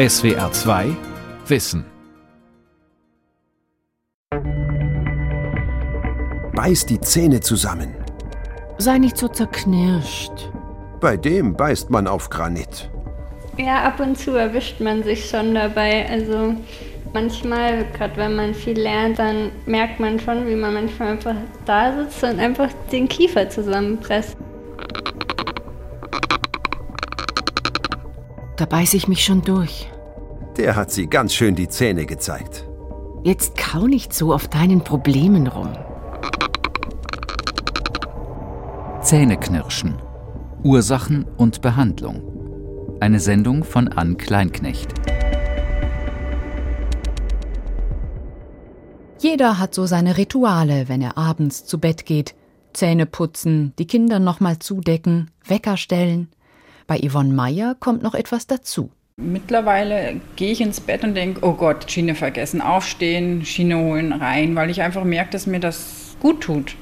SWR 2 Wissen. Beiß die Zähne zusammen. Sei nicht so zerknirscht. Bei dem beißt man auf Granit. Ja, ab und zu erwischt man sich schon dabei. Also manchmal, gerade wenn man viel lernt, dann merkt man schon, wie man manchmal einfach da sitzt und einfach den Kiefer zusammenpresst. Da beiß ich mich schon durch. Der hat sie ganz schön die Zähne gezeigt. Jetzt kau nicht so auf deinen Problemen rum. Zähneknirschen. Ursachen und Behandlung. Eine Sendung von Ann Kleinknecht. Jeder hat so seine Rituale, wenn er abends zu Bett geht. Zähne putzen, die Kinder nochmal zudecken, Wecker stellen. Bei Yvonne Meyer kommt noch etwas dazu. Mittlerweile gehe ich ins Bett und denke, oh Gott, Schiene vergessen, aufstehen, Schiene holen, rein, weil ich einfach merke, dass mir das gut tut.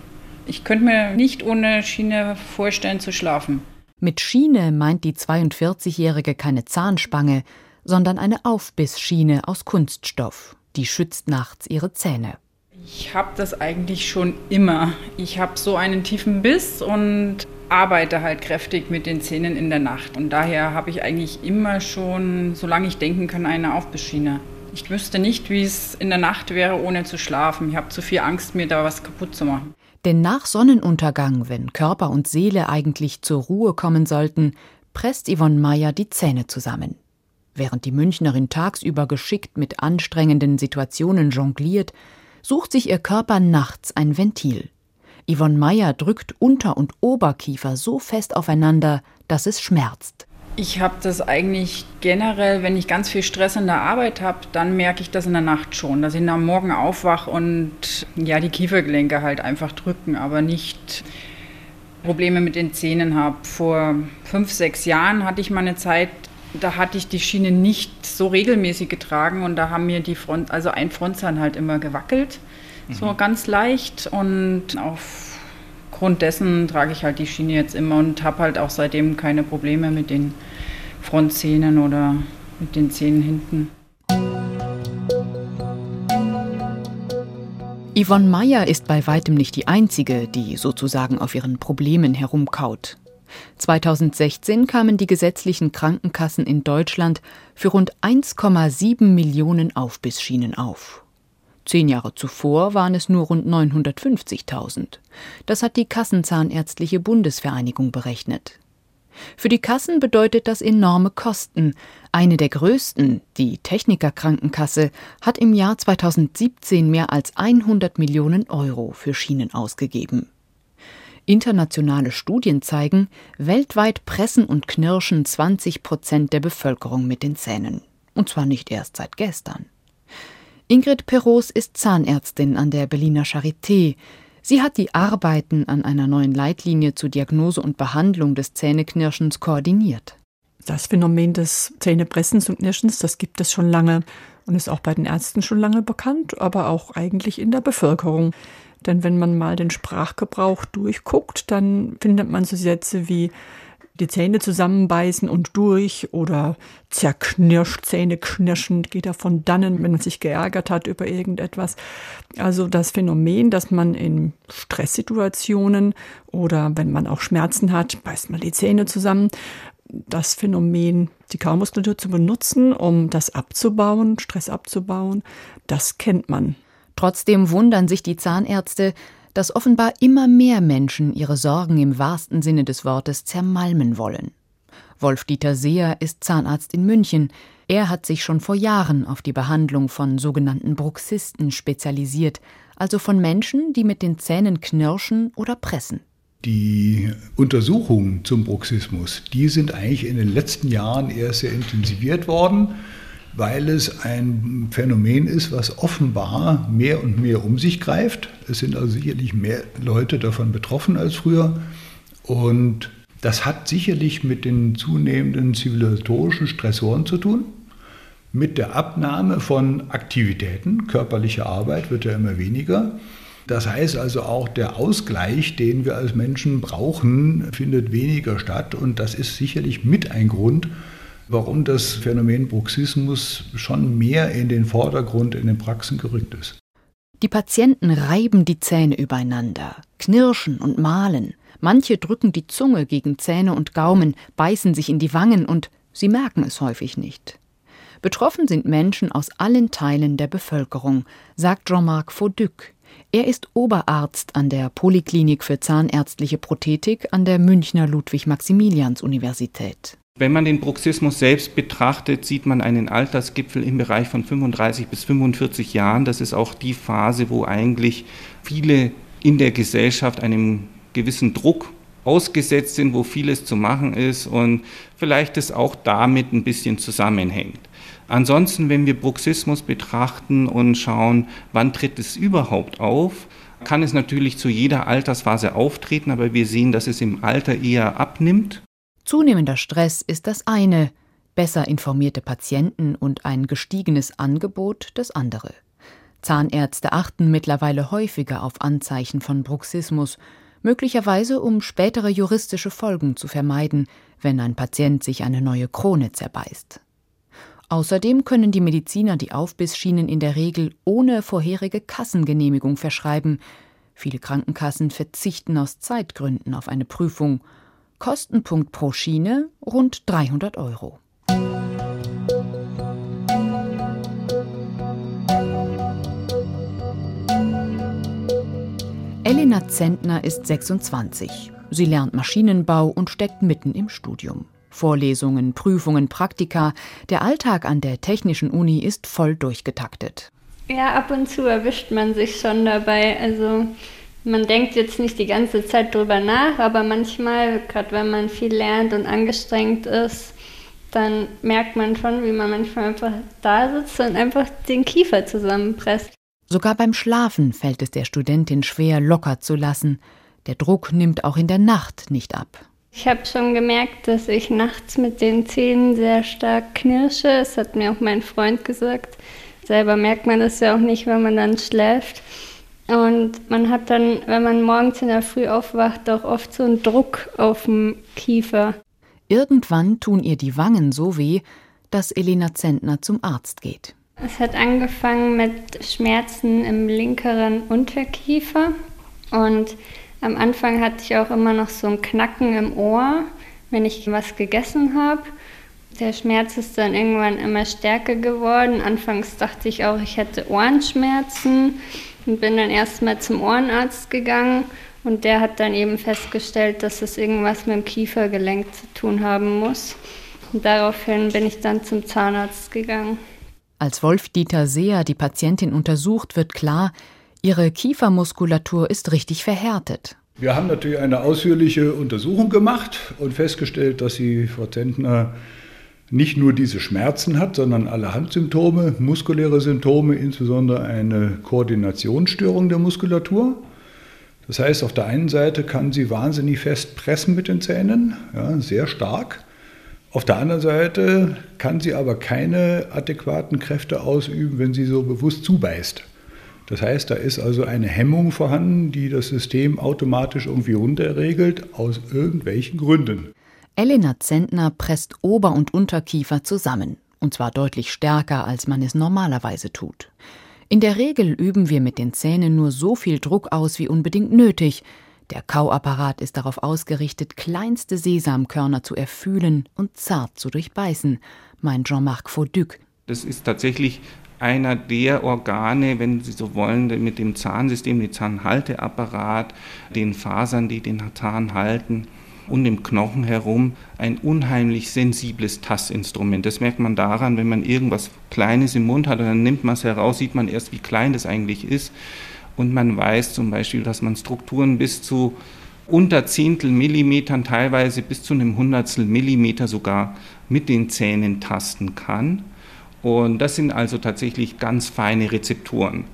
Ich könnte mir nicht ohne Schiene vorstellen zu schlafen. Mit Schiene meint die 42-Jährige keine Zahnspange, sondern eine Aufbissschiene aus Kunststoff. Die schützt nachts ihre Zähne. Ich habe das eigentlich schon immer. Ich habe so einen tiefen Biss und arbeite halt kräftig mit den Zähnen in der Nacht. Und daher habe ich eigentlich immer schon, solange ich denken kann, eine Aufbissschiene. Ich wüsste nicht, wie es in der Nacht wäre, ohne zu schlafen. Ich habe zu viel Angst, mir da was kaputt zu machen. Denn nach Sonnenuntergang, wenn Körper und Seele eigentlich zur Ruhe kommen sollten, presst Yvonne Meyer die Zähne zusammen. Während die Münchnerin tagsüber geschickt mit anstrengenden Situationen jongliert, sucht sich ihr Körper nachts ein Ventil. Yvonne Meyer drückt Unter- und Oberkiefer so fest aufeinander, dass es schmerzt. Ich habe das eigentlich generell, wenn ich ganz viel Stress in der Arbeit habe, dann merke ich das in der Nacht schon, dass ich am Morgen aufwache und ja, die Kiefergelenke halt einfach drücken, aber nicht Probleme mit den Zähnen habe. Vor fünf, sechs Jahren hatte ich mal eine Zeit, da hatte ich die Schiene nicht so regelmäßig getragen und da haben mir die Front, also ein Frontzahn halt immer gewackelt, mhm. so ganz leicht und aufgrund dessen trage ich halt die Schiene jetzt immer und habe halt auch seitdem keine Probleme mit den Frontzähnen oder mit den Zähnen hinten. Yvonne Meyer ist bei weitem nicht die einzige, die sozusagen auf ihren Problemen herumkaut. 2016 kamen die gesetzlichen Krankenkassen in Deutschland für rund 1,7 Millionen Aufbissschienen auf. Zehn Jahre zuvor waren es nur rund 950.000. Das hat die Kassenzahnärztliche Bundesvereinigung berechnet. Für die Kassen bedeutet das enorme Kosten. Eine der größten, die Technikerkrankenkasse, hat im Jahr 2017 mehr als 100 Millionen Euro für Schienen ausgegeben. Internationale Studien zeigen, weltweit pressen und knirschen 20 Prozent der Bevölkerung mit den Zähnen. Und zwar nicht erst seit gestern. Ingrid Peros ist Zahnärztin an der Berliner Charité. Sie hat die Arbeiten an einer neuen Leitlinie zur Diagnose und Behandlung des Zähneknirschens koordiniert. Das Phänomen des Zähnepressens und Knirschens, das gibt es schon lange und ist auch bei den Ärzten schon lange bekannt, aber auch eigentlich in der Bevölkerung. Denn wenn man mal den Sprachgebrauch durchguckt, dann findet man so Sätze wie die Zähne zusammenbeißen und durch oder zerknirscht, Zähne knirschend, geht davon dannen, wenn man sich geärgert hat über irgendetwas. Also das Phänomen, dass man in Stresssituationen oder wenn man auch Schmerzen hat, beißt man die Zähne zusammen. Das Phänomen, die Kaumuskulatur zu benutzen, um das abzubauen, Stress abzubauen, das kennt man. Trotzdem wundern sich die Zahnärzte, dass offenbar immer mehr Menschen ihre Sorgen im wahrsten Sinne des Wortes zermalmen wollen. Wolf-Dieter Seer ist Zahnarzt in München. Er hat sich schon vor Jahren auf die Behandlung von sogenannten Bruxisten spezialisiert, also von Menschen, die mit den Zähnen knirschen oder pressen. Die Untersuchungen zum Bruxismus, die sind eigentlich in den letzten Jahren erst sehr intensiviert worden weil es ein Phänomen ist, was offenbar mehr und mehr um sich greift. Es sind also sicherlich mehr Leute davon betroffen als früher. Und das hat sicherlich mit den zunehmenden zivilisatorischen Stressoren zu tun, mit der Abnahme von Aktivitäten. Körperliche Arbeit wird ja immer weniger. Das heißt also auch, der Ausgleich, den wir als Menschen brauchen, findet weniger statt. Und das ist sicherlich mit ein Grund, warum das Phänomen Bruxismus schon mehr in den Vordergrund in den Praxen gerückt ist. Die Patienten reiben die Zähne übereinander, knirschen und mahlen. Manche drücken die Zunge gegen Zähne und Gaumen, beißen sich in die Wangen und sie merken es häufig nicht. Betroffen sind Menschen aus allen Teilen der Bevölkerung, sagt Jean-Marc Fauduc. Er ist Oberarzt an der Poliklinik für zahnärztliche Prothetik an der Münchner Ludwig-Maximilians-Universität. Wenn man den Bruxismus selbst betrachtet, sieht man einen Altersgipfel im Bereich von 35 bis 45 Jahren. Das ist auch die Phase, wo eigentlich viele in der Gesellschaft einem gewissen Druck ausgesetzt sind, wo vieles zu machen ist und vielleicht es auch damit ein bisschen zusammenhängt. Ansonsten, wenn wir Bruxismus betrachten und schauen, wann tritt es überhaupt auf, kann es natürlich zu jeder Altersphase auftreten, aber wir sehen, dass es im Alter eher abnimmt Zunehmender Stress ist das eine, besser informierte Patienten und ein gestiegenes Angebot das andere. Zahnärzte achten mittlerweile häufiger auf Anzeichen von Bruxismus, möglicherweise um spätere juristische Folgen zu vermeiden, wenn ein Patient sich eine neue Krone zerbeißt. Außerdem können die Mediziner die Aufbissschienen in der Regel ohne vorherige Kassengenehmigung verschreiben. Viele Krankenkassen verzichten aus Zeitgründen auf eine Prüfung Kostenpunkt pro Schiene rund 300 Euro. Elena Zentner ist 26. Sie lernt Maschinenbau und steckt mitten im Studium. Vorlesungen, Prüfungen, Praktika. Der Alltag an der Technischen Uni ist voll durchgetaktet. Ja, ab und zu erwischt man sich schon dabei. Also man denkt jetzt nicht die ganze Zeit drüber nach, aber manchmal, gerade wenn man viel lernt und angestrengt ist, dann merkt man schon, wie man manchmal einfach da sitzt und einfach den Kiefer zusammenpresst. Sogar beim Schlafen fällt es der Studentin schwer, locker zu lassen. Der Druck nimmt auch in der Nacht nicht ab. Ich habe schon gemerkt, dass ich nachts mit den Zähnen sehr stark knirsche. Das hat mir auch mein Freund gesagt. Selber merkt man das ja auch nicht, wenn man dann schläft. Und man hat dann, wenn man morgens in der Früh aufwacht, auch oft so einen Druck auf dem Kiefer. Irgendwann tun ihr die Wangen so weh, dass Elena Zentner zum Arzt geht. Es hat angefangen mit Schmerzen im linkeren Unterkiefer und am Anfang hatte ich auch immer noch so ein Knacken im Ohr, wenn ich was gegessen habe. Der Schmerz ist dann irgendwann immer stärker geworden. Anfangs dachte ich auch, ich hätte Ohrenschmerzen und bin dann erstmal zum Ohrenarzt gegangen und der hat dann eben festgestellt, dass es irgendwas mit dem Kiefergelenk zu tun haben muss. Und daraufhin bin ich dann zum Zahnarzt gegangen. Als Wolf-Dieter Seher die Patientin untersucht, wird klar, ihre Kiefermuskulatur ist richtig verhärtet. Wir haben natürlich eine ausführliche Untersuchung gemacht und festgestellt, dass die Frau Zentner nicht nur diese Schmerzen hat, sondern alle Handsymptome, muskuläre Symptome, insbesondere eine Koordinationsstörung der Muskulatur. Das heißt, auf der einen Seite kann sie wahnsinnig fest pressen mit den Zähnen, ja, sehr stark. Auf der anderen Seite kann sie aber keine adäquaten Kräfte ausüben, wenn sie so bewusst zubeißt. Das heißt, da ist also eine Hemmung vorhanden, die das System automatisch irgendwie runterregelt, aus irgendwelchen Gründen. Elena Zentner presst Ober- und Unterkiefer zusammen, und zwar deutlich stärker, als man es normalerweise tut. In der Regel üben wir mit den Zähnen nur so viel Druck aus wie unbedingt nötig. Der Kauapparat ist darauf ausgerichtet, kleinste Sesamkörner zu erfühlen und zart zu durchbeißen, meint Jean-Marc Fauduc. Das ist tatsächlich einer der Organe, wenn Sie so wollen, mit dem Zahnsystem, dem Zahnhalteapparat, den Fasern, die den Zahn halten, und im Knochen herum ein unheimlich sensibles Tastinstrument. Das merkt man daran, wenn man irgendwas Kleines im Mund hat und dann nimmt man es heraus, sieht man erst, wie klein das eigentlich ist. Und man weiß zum Beispiel, dass man Strukturen bis zu unter Zehntel Millimetern, teilweise bis zu einem Hundertstel Millimeter sogar mit den Zähnen tasten kann. Und das sind also tatsächlich ganz feine Rezeptoren.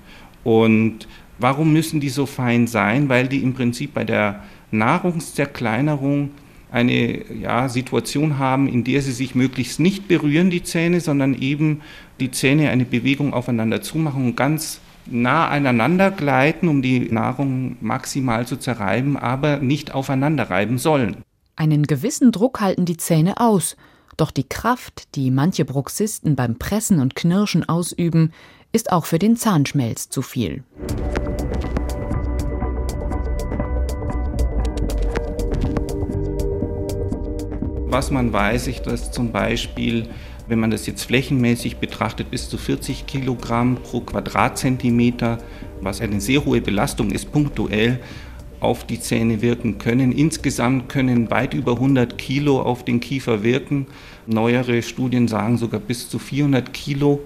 Und warum müssen die so fein sein? Weil die im Prinzip bei der Nahrungszerkleinerung eine ja, Situation haben, in der sie sich möglichst nicht berühren, die Zähne, sondern eben die Zähne eine Bewegung aufeinander zumachen und ganz nah aneinander gleiten, um die Nahrung maximal zu zerreiben, aber nicht aufeinander reiben sollen. Einen gewissen Druck halten die Zähne aus, Doch die Kraft, die manche Bruxisten beim Pressen und Knirschen ausüben, ist auch für den Zahnschmelz zu viel. Was man weiß, ist, dass zum Beispiel, wenn man das jetzt flächenmäßig betrachtet, bis zu 40 Kilogramm pro Quadratzentimeter, was eine sehr hohe Belastung ist, punktuell auf die Zähne wirken können. Insgesamt können weit über 100 Kilo auf den Kiefer wirken. Neuere Studien sagen sogar bis zu 400 Kilo,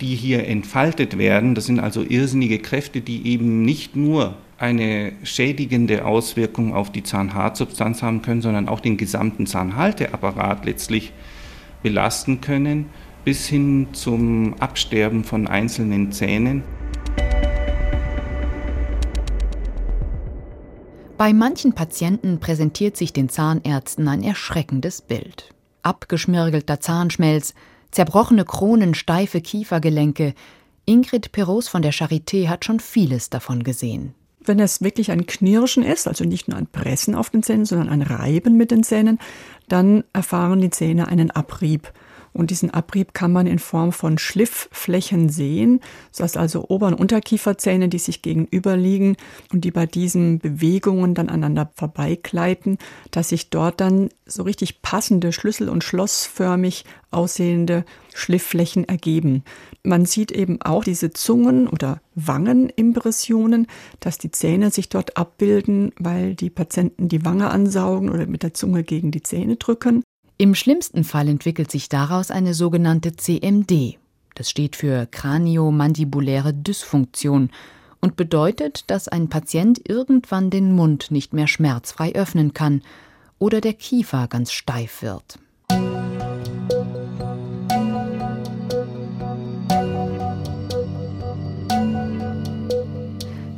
die hier entfaltet werden. Das sind also irrsinnige Kräfte, die eben nicht nur eine schädigende Auswirkung auf die Zahnhartsubstanz haben können, sondern auch den gesamten Zahnhalteapparat letztlich belasten können, bis hin zum Absterben von einzelnen Zähnen. Bei manchen Patienten präsentiert sich den Zahnärzten ein erschreckendes Bild. Abgeschmirgelter Zahnschmelz, zerbrochene Kronen, steife Kiefergelenke. Ingrid Perros von der Charité hat schon vieles davon gesehen wenn es wirklich ein Knirschen ist, also nicht nur ein Pressen auf den Zähnen, sondern ein Reiben mit den Zähnen, dann erfahren die Zähne einen Abrieb. Und diesen Abrieb kann man in Form von Schliffflächen sehen, das heißt also Ober- und Unterkieferzähne, die sich gegenüberliegen und die bei diesen Bewegungen dann aneinander vorbeigleiten, dass sich dort dann so richtig passende Schlüssel- und schlossförmig aussehende Schliffflächen ergeben. Man sieht eben auch diese Zungen- oder Wangenimpressionen, dass die Zähne sich dort abbilden, weil die Patienten die Wange ansaugen oder mit der Zunge gegen die Zähne drücken. Im schlimmsten Fall entwickelt sich daraus eine sogenannte CMD. Das steht für Kraniomandibuläre Dysfunktion und bedeutet, dass ein Patient irgendwann den Mund nicht mehr schmerzfrei öffnen kann oder der Kiefer ganz steif wird.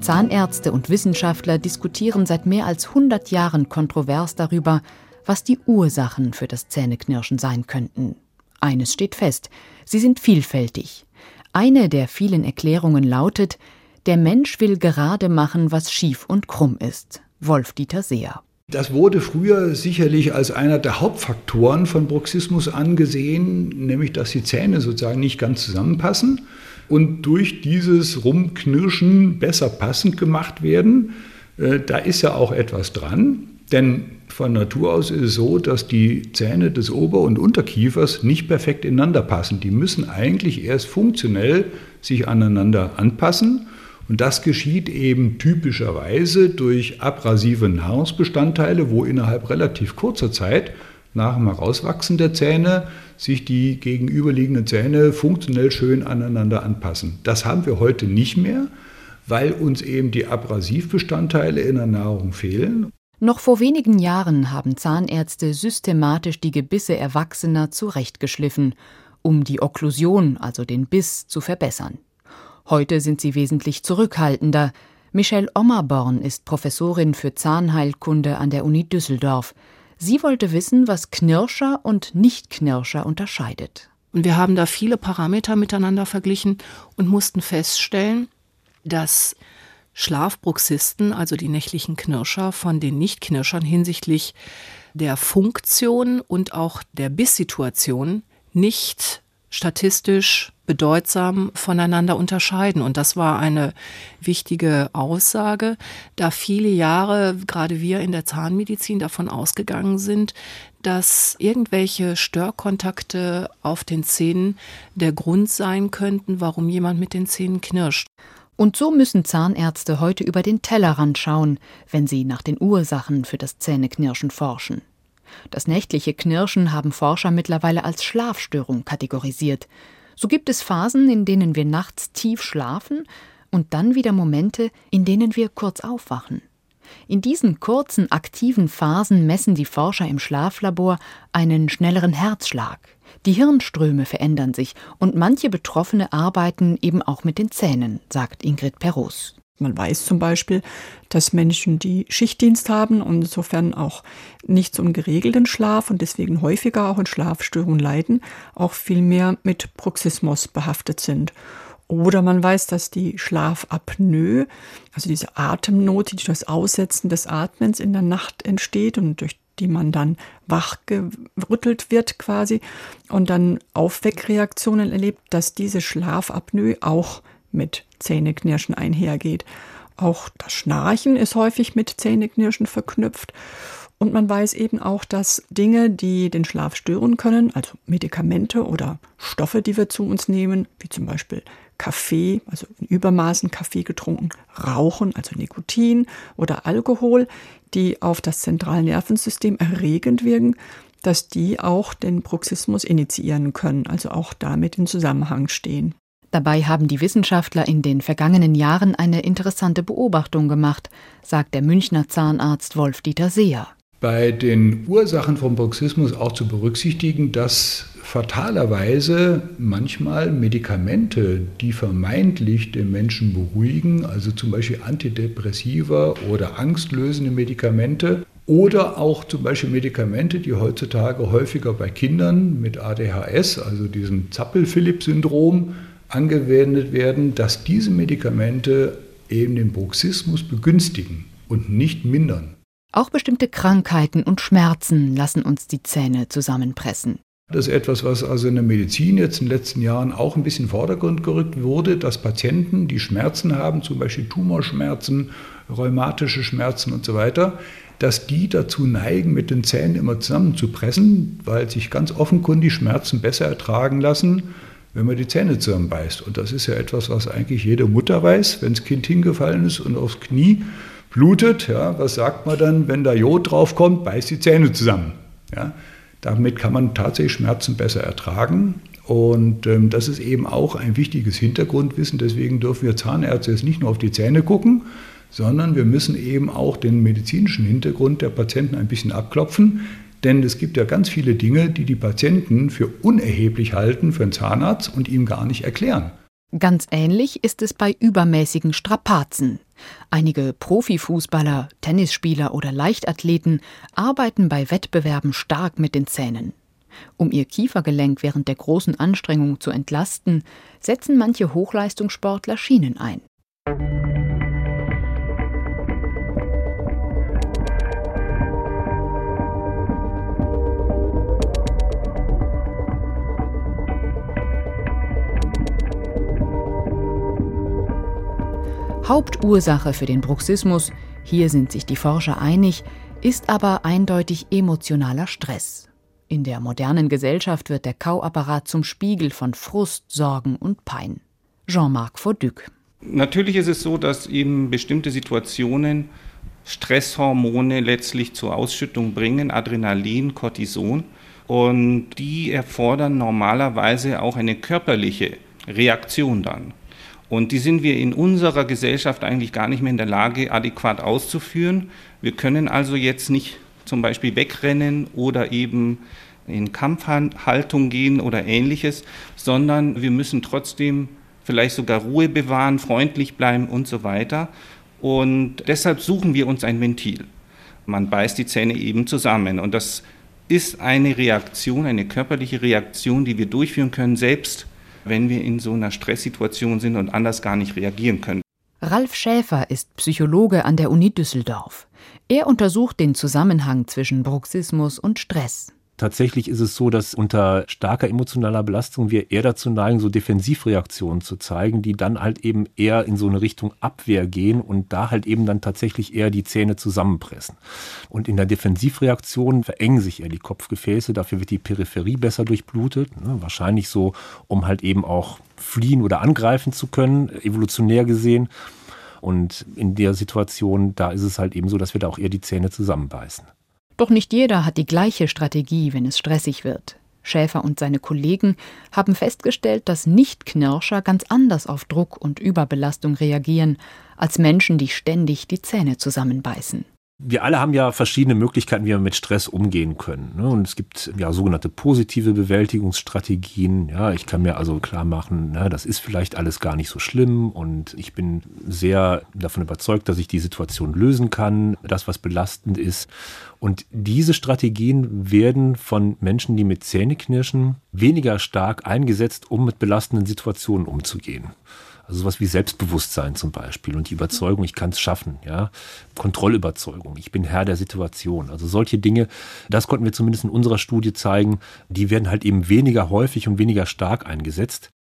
Zahnärzte und Wissenschaftler diskutieren seit mehr als 100 Jahren kontrovers darüber, was die Ursachen für das Zähneknirschen sein könnten. Eines steht fest, sie sind vielfältig. Eine der vielen Erklärungen lautet, der Mensch will gerade machen, was schief und krumm ist. Wolf-Dieter Seer. Das wurde früher sicherlich als einer der Hauptfaktoren von Bruxismus angesehen, nämlich dass die Zähne sozusagen nicht ganz zusammenpassen und durch dieses Rumknirschen besser passend gemacht werden. Äh, da ist ja auch etwas dran, denn von Natur aus ist es so, dass die Zähne des Ober- und Unterkiefers nicht perfekt ineinander passen. Die müssen eigentlich erst funktionell sich aneinander anpassen. Und das geschieht eben typischerweise durch abrasive Nahrungsbestandteile, wo innerhalb relativ kurzer Zeit nach dem Herauswachsen der Zähne sich die gegenüberliegenden Zähne funktionell schön aneinander anpassen. Das haben wir heute nicht mehr, weil uns eben die Abrasivbestandteile in der Nahrung fehlen. Noch vor wenigen Jahren haben Zahnärzte systematisch die Gebisse Erwachsener zurechtgeschliffen, um die Okklusion, also den Biss, zu verbessern. Heute sind sie wesentlich zurückhaltender. Michelle Ommerborn ist Professorin für Zahnheilkunde an der Uni Düsseldorf. Sie wollte wissen, was Knirscher und Nichtknirscher unterscheidet. Und wir haben da viele Parameter miteinander verglichen und mussten feststellen, dass Schlafbruxisten, also die nächtlichen Knirscher, von den Nichtknirschern hinsichtlich der Funktion und auch der Bisssituation nicht statistisch bedeutsam voneinander unterscheiden. Und das war eine wichtige Aussage, da viele Jahre, gerade wir in der Zahnmedizin, davon ausgegangen sind, dass irgendwelche Störkontakte auf den Zähnen der Grund sein könnten, warum jemand mit den Zähnen knirscht. Und so müssen Zahnärzte heute über den Tellerrand schauen, wenn sie nach den Ursachen für das Zähneknirschen forschen. Das nächtliche Knirschen haben Forscher mittlerweile als Schlafstörung kategorisiert. So gibt es Phasen, in denen wir nachts tief schlafen und dann wieder Momente, in denen wir kurz aufwachen. In diesen kurzen aktiven Phasen messen die Forscher im Schlaflabor einen schnelleren Herzschlag. Die Hirnströme verändern sich und manche Betroffene arbeiten eben auch mit den Zähnen, sagt Ingrid Perros. Man weiß zum Beispiel, dass Menschen, die Schichtdienst haben und insofern auch nicht einen geregelten Schlaf und deswegen häufiger auch in Schlafstörungen leiden, auch viel mehr mit Bruxismus behaftet sind. Oder man weiß, dass die Schlafapnoe, also diese Atemnot, die durch das Aussetzen des Atmens in der Nacht entsteht und durch die man dann wachgerüttelt wird quasi und dann Aufweckreaktionen erlebt, dass diese Schlafapnoe auch mit Zähneknirschen einhergeht. Auch das Schnarchen ist häufig mit Zähneknirschen verknüpft. Und man weiß eben auch, dass Dinge, die den Schlaf stören können, also Medikamente oder Stoffe, die wir zu uns nehmen, wie zum Beispiel Kaffee, also in Übermaßen Kaffee getrunken, Rauchen, also Nikotin oder Alkohol, die auf das Zentralnervensystem erregend wirken, dass die auch den Bruxismus initiieren können, also auch damit in Zusammenhang stehen. Dabei haben die Wissenschaftler in den vergangenen Jahren eine interessante Beobachtung gemacht, sagt der Münchner Zahnarzt Wolf-Dieter Seer. Bei den Ursachen vom Bruxismus auch zu berücksichtigen, dass fatalerweise manchmal Medikamente, die vermeintlich den Menschen beruhigen, also zum Beispiel Antidepressiva oder angstlösende Medikamente, oder auch zum Beispiel Medikamente, die heutzutage häufiger bei Kindern mit ADHS, also diesem Zappel-Philipp-Syndrom, angewendet werden, dass diese Medikamente eben den Bruxismus begünstigen und nicht mindern. Auch bestimmte Krankheiten und Schmerzen lassen uns die Zähne zusammenpressen. Das ist etwas, was also in der Medizin jetzt in den letzten Jahren auch ein bisschen in den Vordergrund gerückt wurde, dass Patienten, die Schmerzen haben, zum Beispiel Tumorschmerzen, rheumatische Schmerzen und so weiter, dass die dazu neigen, mit den Zähnen immer zusammenzupressen, weil sich ganz offenkundig Schmerzen besser ertragen lassen, wenn man die Zähne zusammenbeißt. Und das ist ja etwas, was eigentlich jede Mutter weiß, wenn das Kind hingefallen ist und aufs Knie blutet. Ja, was sagt man dann, wenn da Jod draufkommt? Beißt die Zähne zusammen. Ja, damit kann man tatsächlich Schmerzen besser ertragen. Und ähm, das ist eben auch ein wichtiges Hintergrundwissen. Deswegen dürfen wir Zahnärzte jetzt nicht nur auf die Zähne gucken, sondern wir müssen eben auch den medizinischen Hintergrund der Patienten ein bisschen abklopfen. Denn es gibt ja ganz viele Dinge, die die Patienten für unerheblich halten für einen Zahnarzt und ihm gar nicht erklären. Ganz ähnlich ist es bei übermäßigen Strapazen. Einige Profifußballer, Tennisspieler oder Leichtathleten arbeiten bei Wettbewerben stark mit den Zähnen. Um ihr Kiefergelenk während der großen Anstrengung zu entlasten, setzen manche Hochleistungssportler Schienen ein. Hauptursache für den Bruxismus, hier sind sich die Forscher einig, ist aber eindeutig emotionaler Stress. In der modernen Gesellschaft wird der Kauapparat zum Spiegel von Frust, Sorgen und Pein. Jean-Marc Vauduc. Natürlich ist es so, dass eben bestimmte Situationen Stresshormone letztlich zur Ausschüttung bringen, Adrenalin, Cortison. Und die erfordern normalerweise auch eine körperliche Reaktion dann. Und die sind wir in unserer Gesellschaft eigentlich gar nicht mehr in der Lage, adäquat auszuführen. Wir können also jetzt nicht zum Beispiel wegrennen oder eben in Kampfhaltung gehen oder ähnliches, sondern wir müssen trotzdem vielleicht sogar Ruhe bewahren, freundlich bleiben und so weiter. Und deshalb suchen wir uns ein Ventil. Man beißt die Zähne eben zusammen. Und das ist eine Reaktion, eine körperliche Reaktion, die wir durchführen können, selbst wenn wir in so einer Stresssituation sind und anders gar nicht reagieren können. Ralf Schäfer ist Psychologe an der Uni Düsseldorf. Er untersucht den Zusammenhang zwischen Bruxismus und Stress. Tatsächlich ist es so, dass unter starker emotionaler Belastung wir eher dazu neigen, so Defensivreaktionen zu zeigen, die dann halt eben eher in so eine Richtung Abwehr gehen und da halt eben dann tatsächlich eher die Zähne zusammenpressen. Und in der Defensivreaktion verengen sich eher die Kopfgefäße, dafür wird die Peripherie besser durchblutet, ne? wahrscheinlich so, um halt eben auch fliehen oder angreifen zu können, evolutionär gesehen. Und in der Situation, da ist es halt eben so, dass wir da auch eher die Zähne zusammenbeißen. Doch nicht jeder hat die gleiche Strategie, wenn es stressig wird. Schäfer und seine Kollegen haben festgestellt, dass Nichtknirscher ganz anders auf Druck und Überbelastung reagieren als Menschen, die ständig die Zähne zusammenbeißen wir alle haben ja verschiedene Möglichkeiten, wie wir mit Stress umgehen können. Ne? Und es gibt ja sogenannte positive Bewältigungsstrategien. Ja, ich kann mir also klar machen, na, das ist vielleicht alles gar nicht so schlimm und ich bin sehr davon überzeugt, dass ich die Situation lösen kann, das, was belastend ist. Und diese Strategien werden von Menschen, die mit Zähneknirschen weniger stark eingesetzt, um mit belastenden Situationen umzugehen. Also sowas wie Selbstbewusstsein zum Beispiel und die Überzeugung, ich kann es schaffen, ja, Kontrollüberzeugung. Ich bin Herr der Situation. Also solche Dinge, das konnten wir zumindest in unserer Studie zeigen, die werden halt eben weniger häufig und weniger stark eingesetzt.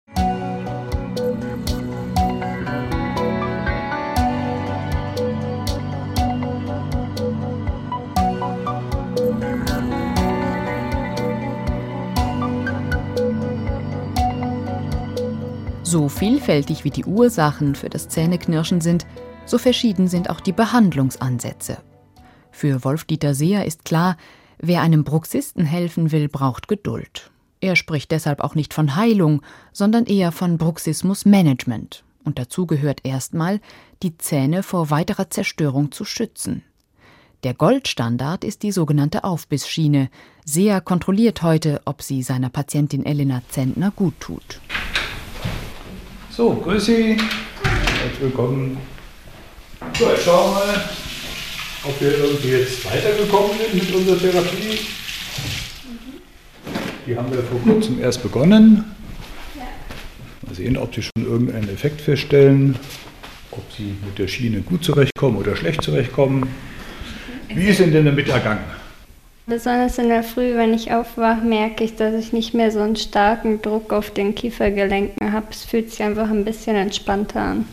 So vielfältig wie die Ursachen für das Zähneknirschen sind, so verschieden sind auch die Behandlungsansätze. Für Wolf-Dieter Seher ist klar, wer einem Bruxisten helfen will, braucht Geduld. Er spricht deshalb auch nicht von Heilung, sondern eher von Bruxismusmanagement. Und dazu gehört erstmal, die Zähne vor weiterer Zerstörung zu schützen. Der Goldstandard ist die sogenannte Aufbissschiene. Seher kontrolliert heute, ob sie seiner Patientin Elena Zentner gut tut. So, grüß Sie. Herzlich willkommen. So, jetzt schauen wir mal, ob wir irgendwie jetzt weitergekommen sind mit unserer Therapie. Die haben wir vor kurzem erst begonnen. Mal sehen, ob Sie schon irgendeinen Effekt feststellen, ob Sie mit der Schiene gut zurechtkommen oder schlecht zurechtkommen. Wie ist Ihnen denn damit ergangen? Besonders in der Früh, wenn ich aufwache, merke ich, dass ich nicht mehr so einen starken Druck auf den Kiefergelenken habe. Es fühlt sich einfach ein bisschen entspannter an.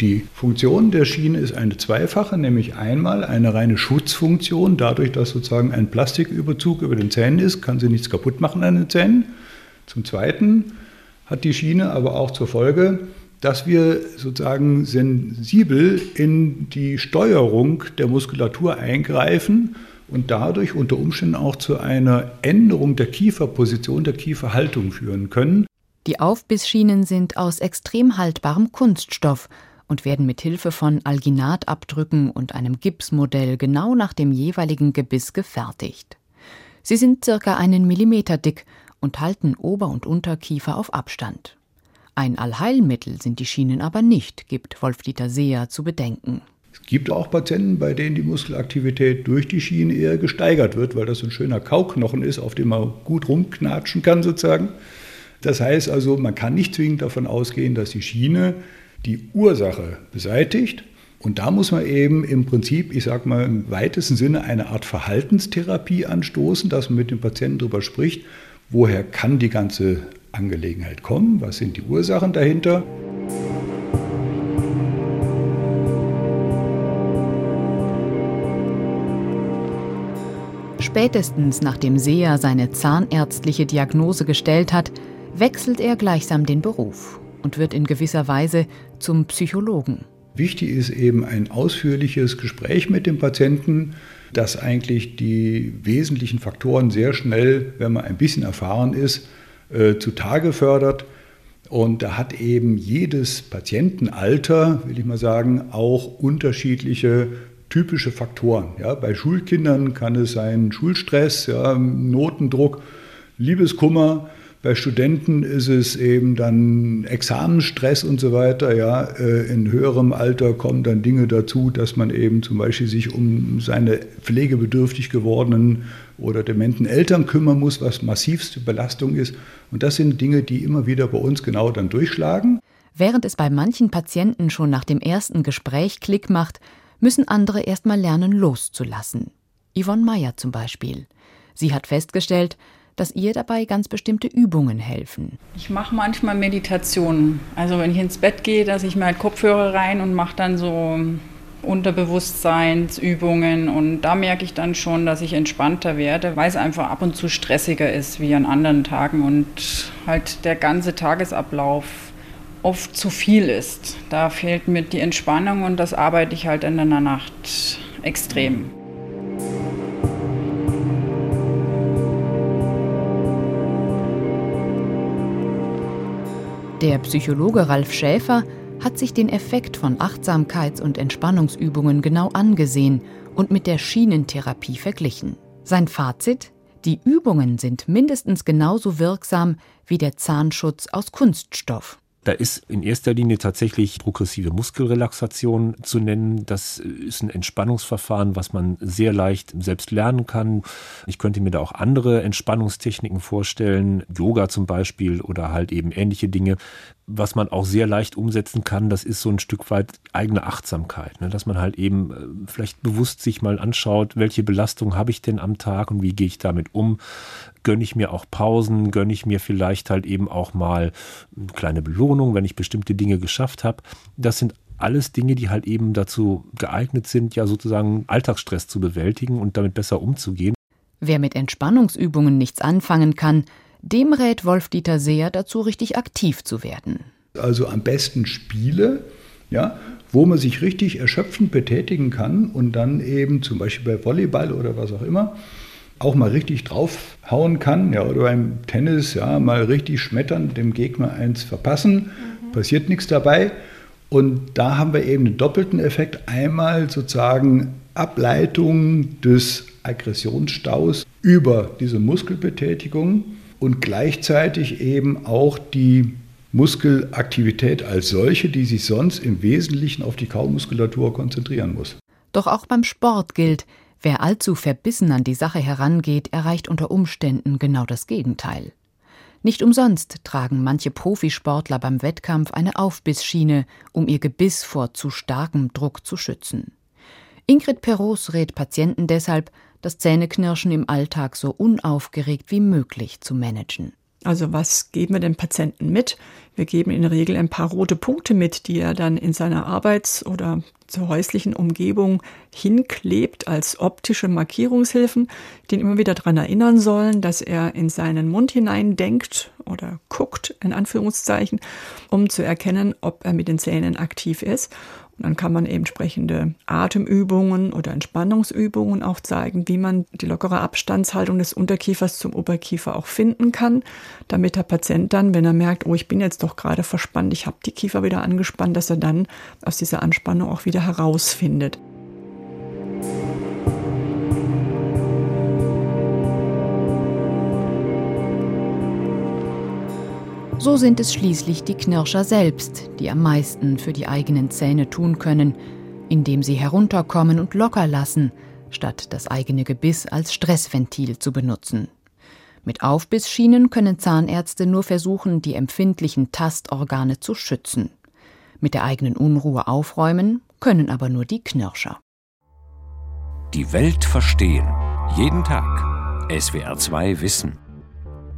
Die Funktion der Schiene ist eine zweifache, nämlich einmal eine reine Schutzfunktion. Dadurch, dass sozusagen ein Plastiküberzug über den Zähnen ist, kann sie nichts kaputt machen an den Zähnen. Zum Zweiten hat die Schiene aber auch zur Folge, dass wir sozusagen sensibel in die Steuerung der Muskulatur eingreifen und dadurch unter Umständen auch zu einer Änderung der Kieferposition, der Kieferhaltung führen können. Die Aufbissschienen sind aus extrem haltbarem Kunststoff und werden mit Hilfe von Alginatabdrücken und einem Gipsmodell genau nach dem jeweiligen Gebiss gefertigt. Sie sind circa einen Millimeter dick und halten Ober- und Unterkiefer auf Abstand. Ein Allheilmittel sind die Schienen aber nicht, gibt Wolf-Dieter Seher zu bedenken. Es gibt auch Patienten, bei denen die Muskelaktivität durch die Schiene eher gesteigert wird, weil das ein schöner Kauknochen ist, auf dem man gut rumknatschen kann sozusagen. Das heißt also, man kann nicht zwingend davon ausgehen, dass die Schiene die Ursache beseitigt. Und da muss man eben im Prinzip, ich sage mal im weitesten Sinne, eine Art Verhaltenstherapie anstoßen, dass man mit dem Patienten darüber spricht, woher kann die ganze Angelegenheit kommen, was sind die Ursachen dahinter. Spätestens nachdem Seher seine zahnärztliche Diagnose gestellt hat, wechselt er gleichsam den Beruf und wird in gewisser Weise zum Psychologen. Wichtig ist eben ein ausführliches Gespräch mit dem Patienten, das eigentlich die wesentlichen Faktoren sehr schnell, wenn man ein bisschen erfahren ist, äh, zutage fördert. Und da hat eben jedes Patientenalter, will ich mal sagen, auch unterschiedliche typische Faktoren. Ja, bei Schulkindern kann es sein Schulstress, ja, Notendruck, Liebeskummer. Bei Studenten ist es eben dann Examenstress und so weiter. Ja, äh, in höherem Alter kommen dann Dinge dazu, dass man eben zum Beispiel sich um seine pflegebedürftig gewordenen oder dementen Eltern kümmern muss, was massivste Belastung ist. Und das sind Dinge, die immer wieder bei uns genau dann durchschlagen. Während es bei manchen Patienten schon nach dem ersten Gespräch Klick macht, müssen andere erst mal lernen loszulassen. Yvonne Meyer zum Beispiel. Sie hat festgestellt, dass ihr dabei ganz bestimmte Übungen helfen. Ich mache manchmal Meditationen. Also wenn ich ins Bett gehe, dass ich mir halt Kopfhörer rein und mache dann so Unterbewusstseinsübungen und da merke ich dann schon, dass ich entspannter werde, weil es einfach ab und zu stressiger ist wie an anderen Tagen und halt der ganze Tagesablauf oft zu viel ist. Da fehlt mir die Entspannung und das arbeite ich halt in der Nacht extrem. Der Psychologe Ralf Schäfer hat sich den Effekt von Achtsamkeits- und Entspannungsübungen genau angesehen und mit der Schienentherapie verglichen. Sein Fazit? Die Übungen sind mindestens genauso wirksam wie der Zahnschutz aus Kunststoff. Da ist in erster Linie tatsächlich progressive Muskelrelaxation zu nennen. Das ist ein Entspannungsverfahren, was man sehr leicht selbst lernen kann. Ich könnte mir da auch andere Entspannungstechniken vorstellen, Yoga zum Beispiel oder halt eben ähnliche Dinge. Was man auch sehr leicht umsetzen kann, das ist so ein Stück weit eigene Achtsamkeit, ne? dass man halt eben äh, vielleicht bewusst sich mal anschaut, welche Belastung habe ich denn am Tag und wie gehe ich damit um. Gönne ich mir auch Pausen, gönne ich mir vielleicht halt eben auch mal eine kleine Belohnung, wenn ich bestimmte Dinge geschafft habe. Das sind alles Dinge, die halt eben dazu geeignet sind, ja sozusagen Alltagsstress zu bewältigen und damit besser umzugehen. Wer mit Entspannungsübungen nichts anfangen kann, dem rät Wolf-Dieter Seer dazu, richtig aktiv zu werden. Also am besten Spiele, ja, wo man sich richtig erschöpfend betätigen kann und dann eben zum Beispiel bei Volleyball oder was auch immer auch mal richtig draufhauen kann, ja, oder beim Tennis, ja, mal richtig schmettern, dem Gegner eins verpassen, mhm. passiert nichts dabei. Und da haben wir eben einen doppelten Effekt. Einmal sozusagen Ableitung des Aggressionsstaus über diese Muskelbetätigung und gleichzeitig eben auch die Muskelaktivität als solche, die sich sonst im Wesentlichen auf die Kaumuskulatur konzentrieren muss. Doch auch beim Sport gilt, wer allzu verbissen an die Sache herangeht, erreicht unter Umständen genau das Gegenteil. Nicht umsonst tragen manche Profisportler beim Wettkampf eine Aufbissschiene, um ihr Gebiss vor zu starkem Druck zu schützen. Ingrid Perros rät Patienten deshalb, das Zähneknirschen im Alltag so unaufgeregt wie möglich zu managen. Also was geben wir dem Patienten mit? Wir geben in der Regel ein paar rote Punkte mit, die er dann in seiner Arbeits- oder zur häuslichen Umgebung hinklebt als optische Markierungshilfen, die ihn immer wieder daran erinnern sollen, dass er in seinen Mund hinein denkt oder guckt, in Anführungszeichen, um zu erkennen, ob er mit den Zähnen aktiv ist. Dann kann man eben entsprechende Atemübungen oder Entspannungsübungen auch zeigen, wie man die lockere Abstandshaltung des Unterkiefers zum Oberkiefer auch finden kann, damit der Patient dann, wenn er merkt, oh, ich bin jetzt doch gerade verspannt, ich habe die Kiefer wieder angespannt, dass er dann aus dieser Anspannung auch wieder herausfindet. So sind es schließlich die Knirscher selbst, die am meisten für die eigenen Zähne tun können, indem sie herunterkommen und locker lassen, statt das eigene Gebiss als Stressventil zu benutzen. Mit Aufbissschienen können Zahnärzte nur versuchen, die empfindlichen Tastorgane zu schützen. Mit der eigenen Unruhe aufräumen können aber nur die Knirscher. Die Welt verstehen. Jeden Tag. SWR 2 Wissen.